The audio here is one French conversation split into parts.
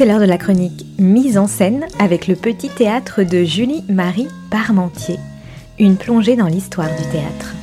C'est l'heure de la chronique Mise en scène avec le petit théâtre de Julie-Marie Parmentier. Une plongée dans l'histoire du théâtre.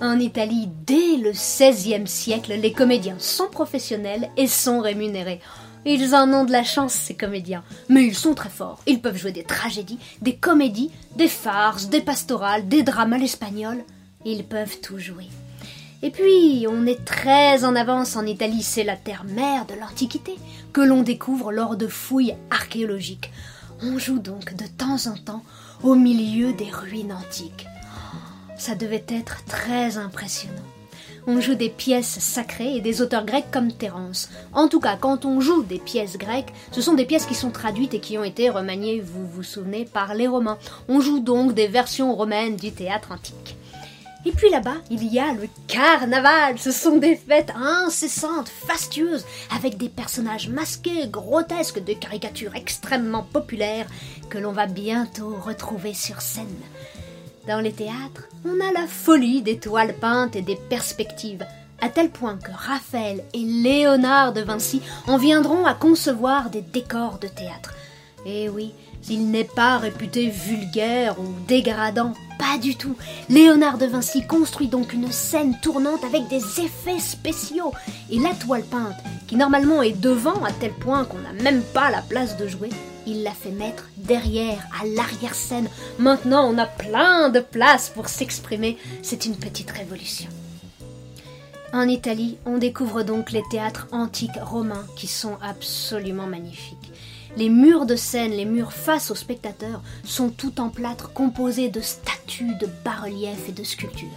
En Italie, dès le XVIe siècle, les comédiens sont professionnels et sont rémunérés. Ils en ont de la chance, ces comédiens. Mais ils sont très forts. Ils peuvent jouer des tragédies, des comédies, des farces, des pastorales, des drames à l'espagnol. Ils peuvent tout jouer. Et puis, on est très en avance en Italie, c'est la terre-mère de l'Antiquité, que l'on découvre lors de fouilles archéologiques. On joue donc de temps en temps au milieu des ruines antiques. Ça devait être très impressionnant. On joue des pièces sacrées et des auteurs grecs comme Terence. En tout cas, quand on joue des pièces grecques, ce sont des pièces qui sont traduites et qui ont été remaniées, vous vous souvenez, par les Romains. On joue donc des versions romaines du théâtre antique. Et puis là-bas, il y a le carnaval. Ce sont des fêtes incessantes, fastueuses, avec des personnages masqués, grotesques, des caricatures extrêmement populaires que l'on va bientôt retrouver sur scène. Dans les théâtres, on a la folie des toiles peintes et des perspectives, à tel point que Raphaël et Léonard de Vinci en viendront à concevoir des décors de théâtre. Et oui, il n'est pas réputé vulgaire ou dégradant, pas du tout. Léonard de Vinci construit donc une scène tournante avec des effets spéciaux. Et la toile peinte, qui normalement est devant à tel point qu'on n'a même pas la place de jouer, il l'a fait mettre derrière, à l'arrière-scène. Maintenant, on a plein de place pour s'exprimer. C'est une petite révolution. En Italie, on découvre donc les théâtres antiques romains qui sont absolument magnifiques. Les murs de scène, les murs face aux spectateurs, sont tout en plâtre composés de statues, de bas-reliefs et de sculptures.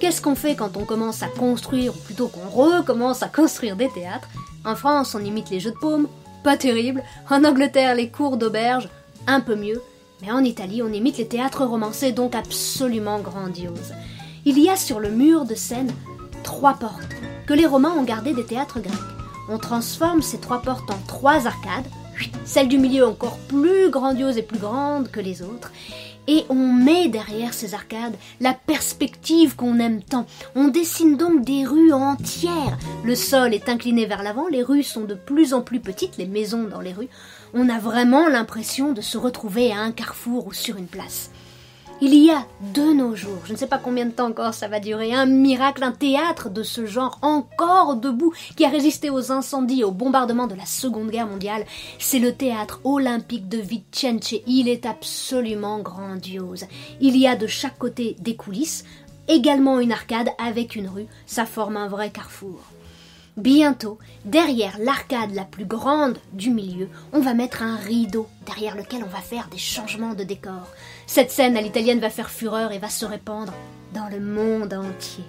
Qu'est-ce qu'on fait quand on commence à construire, ou plutôt qu'on recommence à construire des théâtres? En France, on imite les jeux de paume, pas terrible. En Angleterre, les cours d'auberge, un peu mieux. Mais en Italie, on imite les théâtres romancés, donc absolument grandioses. Il y a sur le mur de scène trois portes, que les Romains ont gardées des théâtres grecs. On transforme ces trois portes en trois arcades, celle du milieu encore plus grandiose et plus grande que les autres, et on met derrière ces arcades la perspective qu'on aime tant. On dessine donc des rues entières. Le sol est incliné vers l'avant, les rues sont de plus en plus petites, les maisons dans les rues. On a vraiment l'impression de se retrouver à un carrefour ou sur une place. Il y a de nos jours, je ne sais pas combien de temps encore ça va durer, un miracle, un théâtre de ce genre encore debout, qui a résisté aux incendies et aux bombardements de la Seconde Guerre mondiale. C'est le théâtre olympique de Vicence. Il est absolument grandiose. Il y a de chaque côté des coulisses, également une arcade avec une rue. Ça forme un vrai carrefour. Bientôt, derrière l'arcade la plus grande du milieu, on va mettre un rideau derrière lequel on va faire des changements de décor. Cette scène à l'italienne va faire fureur et va se répandre dans le monde entier.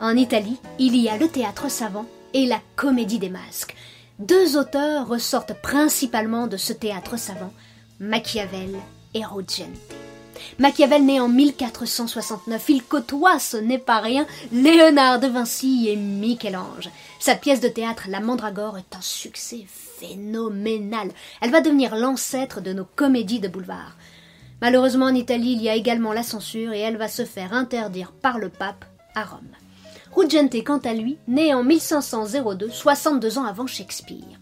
En Italie, il y a le théâtre savant et la comédie des masques. Deux auteurs ressortent principalement de ce théâtre savant, Machiavel et Ruggente. Machiavel né en 1469, il côtoie, ce n'est pas rien, Léonard de Vinci et Michel-Ange. Sa pièce de théâtre La Mandragore est un succès phénoménal. Elle va devenir l'ancêtre de nos comédies de boulevard. Malheureusement en Italie, il y a également la censure et elle va se faire interdire par le pape à Rome. Ruggente, quant à lui, né en 1502, 62 ans avant Shakespeare.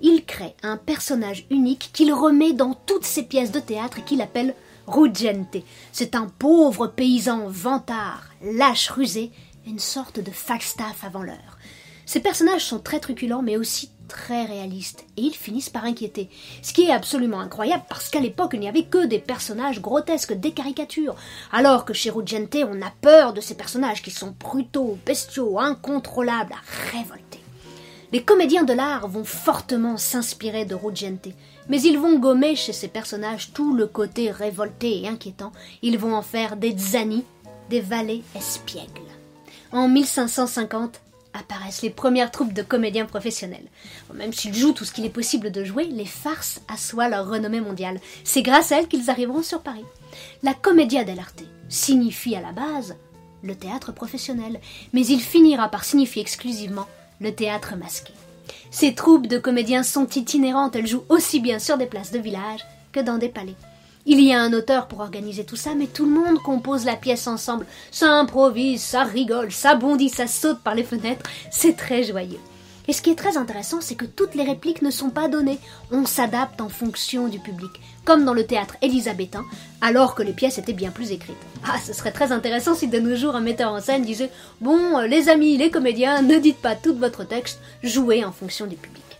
Il crée un personnage unique qu'il remet dans toutes ses pièces de théâtre et qu'il appelle Ruggente. C'est un pauvre paysan vantard, lâche rusé, une sorte de Falstaff avant l'heure. Ces personnages sont très truculents mais aussi très réalistes et ils finissent par inquiéter. Ce qui est absolument incroyable parce qu'à l'époque il n'y avait que des personnages grotesques, des caricatures, alors que chez Ruggente on a peur de ces personnages qui sont brutaux, bestiaux, incontrôlables, révoltés. Les comédiens de l'art vont fortement s'inspirer de Ruggente, mais ils vont gommer chez ces personnages tout le côté révolté et inquiétant. Ils vont en faire des zannis, des valets espiègles. En 1550 apparaissent les premières troupes de comédiens professionnels. Même s'ils jouent tout ce qu'il est possible de jouer, les farces assoient leur renommée mondiale. C'est grâce à elles qu'ils arriveront sur Paris. La commedia dell'arte signifie à la base le théâtre professionnel, mais il finira par signifier exclusivement le théâtre masqué. Ces troupes de comédiens sont itinérantes, elles jouent aussi bien sur des places de village que dans des palais. Il y a un auteur pour organiser tout ça, mais tout le monde compose la pièce ensemble. Ça improvise, ça rigole, ça bondit, ça saute par les fenêtres, c'est très joyeux. Et ce qui est très intéressant, c'est que toutes les répliques ne sont pas données. On s'adapte en fonction du public, comme dans le théâtre élisabétain, alors que les pièces étaient bien plus écrites. Ah, ce serait très intéressant si de nos jours un metteur en scène disait Bon, euh, les amis, les comédiens, ne dites pas tout votre texte, jouez en fonction du public.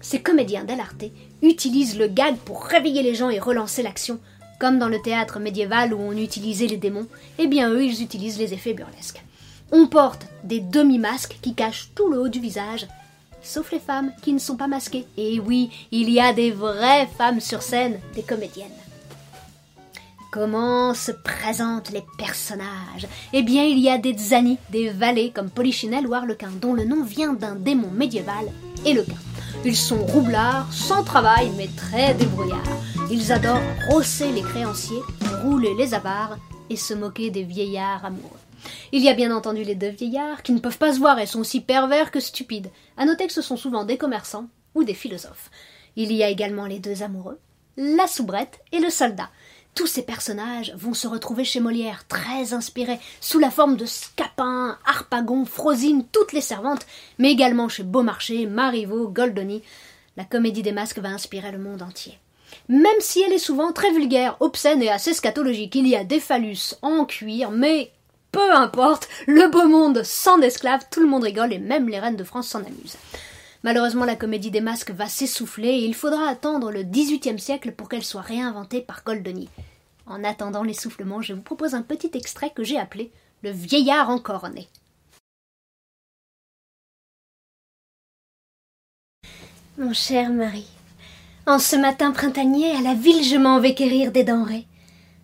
Ces comédiens d'Alarte utilisent le gag pour réveiller les gens et relancer l'action, comme dans le théâtre médiéval où on utilisait les démons, eh bien eux ils utilisent les effets burlesques. On porte des demi-masques qui cachent tout le haut du visage, sauf les femmes qui ne sont pas masquées. Et oui, il y a des vraies femmes sur scène, des comédiennes. Comment se présentent les personnages? Eh bien, il y a des Zani, des valets comme Polichinelle ou Harlequin, dont le nom vient d'un démon médiéval, Elequin. Ils sont roublards, sans travail, mais très débrouillards. Ils adorent rosser les créanciers, rouler les avares et se moquer des vieillards amoureux. Il y a bien entendu les deux vieillards qui ne peuvent pas se voir et sont aussi pervers que stupides. À noter que ce sont souvent des commerçants ou des philosophes. Il y a également les deux amoureux, la soubrette et le soldat. Tous ces personnages vont se retrouver chez Molière, très inspirés, sous la forme de Scapin, Harpagon, Frosine, toutes les servantes, mais également chez Beaumarchais, Marivaux, Goldoni. La comédie des masques va inspirer le monde entier. Même si elle est souvent très vulgaire, obscène et assez scatologique, il y a des phallus en cuir, mais peu importe, le beau monde sans esclaves, tout le monde rigole et même les reines de France s'en amusent. Malheureusement, la comédie des masques va s'essouffler et il faudra attendre le XVIIIe siècle pour qu'elle soit réinventée par Goldoni. En attendant l'essoufflement, je vous propose un petit extrait que j'ai appelé Le vieillard encore né. Mon cher mari, en ce matin printanier, à la ville, je m'en vais quérir des denrées.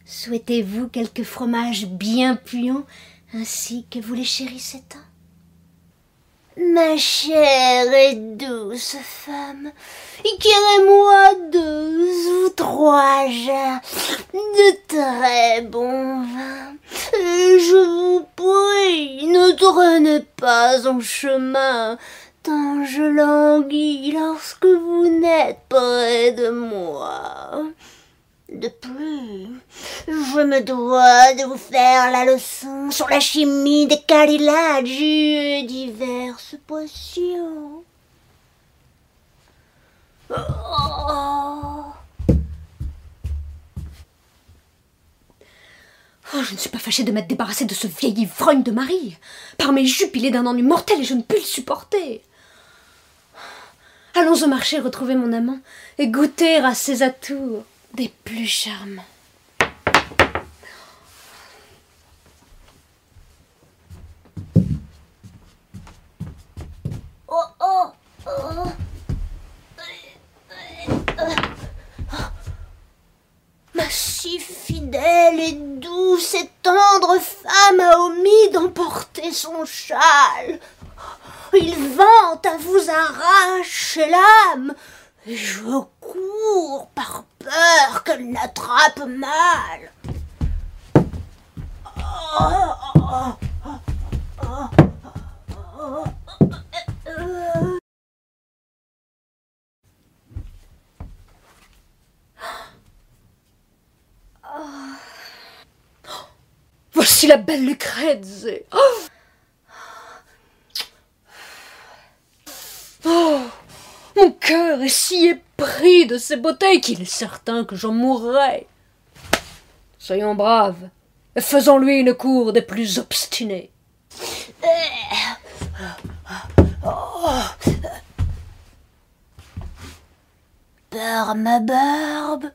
Souhaitez-vous quelques fromages bien puants, ainsi que vous les chérissez tant Ma chère et douce femme, éclairez-moi deux ou trois jarres de très bon vin. Je vous prie, ne traînez pas en chemin, tant je languis lorsque vous n'êtes près de moi. De plus, je me dois de vous faire la leçon sur la chimie des cartilages et diverses potions. Oh. Je ne suis pas fâchée de m'être débarrassée de ce vieil ivrogne de mari. Par mes jupes, il est d'un ennui mortel et je ne puis le supporter. Allons au marché retrouver mon amant et goûter à ses atours des plus charmants. Oh, oh, oh. Ma si fidèle et douce et tendre femme a omis d'emporter son châle. Il vante à vous arracher l'âme. Je cours par peur qu'elle n'attrape mal. Voici la belle Lucrèce. Mon cœur est si épris de ces beautés qu'il est certain que j'en mourrai. Soyons braves et faisons-lui une cour des plus obstinés. Par ma barbe.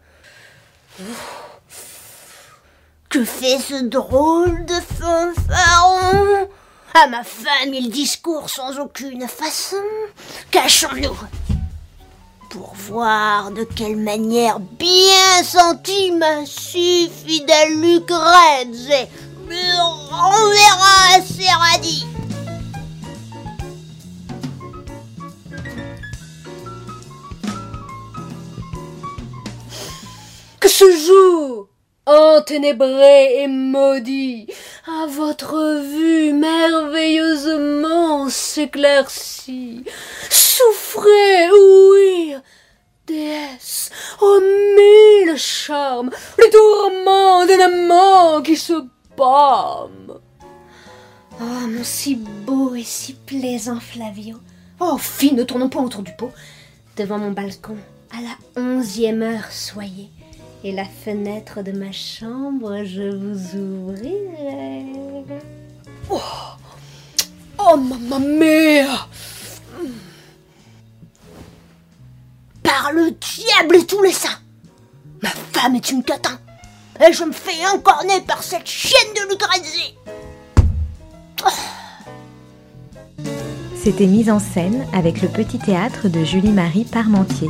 Que fait ce drôle de fanfaron À ma femme, il discourt sans aucune façon. Cachons-nous pour voir de quelle manière bien sentie ma si fidèle Lucrèce me renverra à ses radis. Que ce jour enténébré et maudit, à votre vue merveilleusement s'éclaircit. Souffrez, oui, déesse, ô mille charmes, les tourments d'un amant qui se bâme. Oh, mon si beau et si plaisant Flavio, Oh, fille, ne tournons pas autour du pot. Devant mon balcon, à la onzième heure, soyez. Et la fenêtre de ma chambre, je vous ouvrirai. Oh, oh mamma mia Le diable et tous les saints. Ma femme est une catin. Et je me fais encorner par cette chienne de Lucrèce C'était mise en scène avec le petit théâtre de Julie-Marie Parmentier.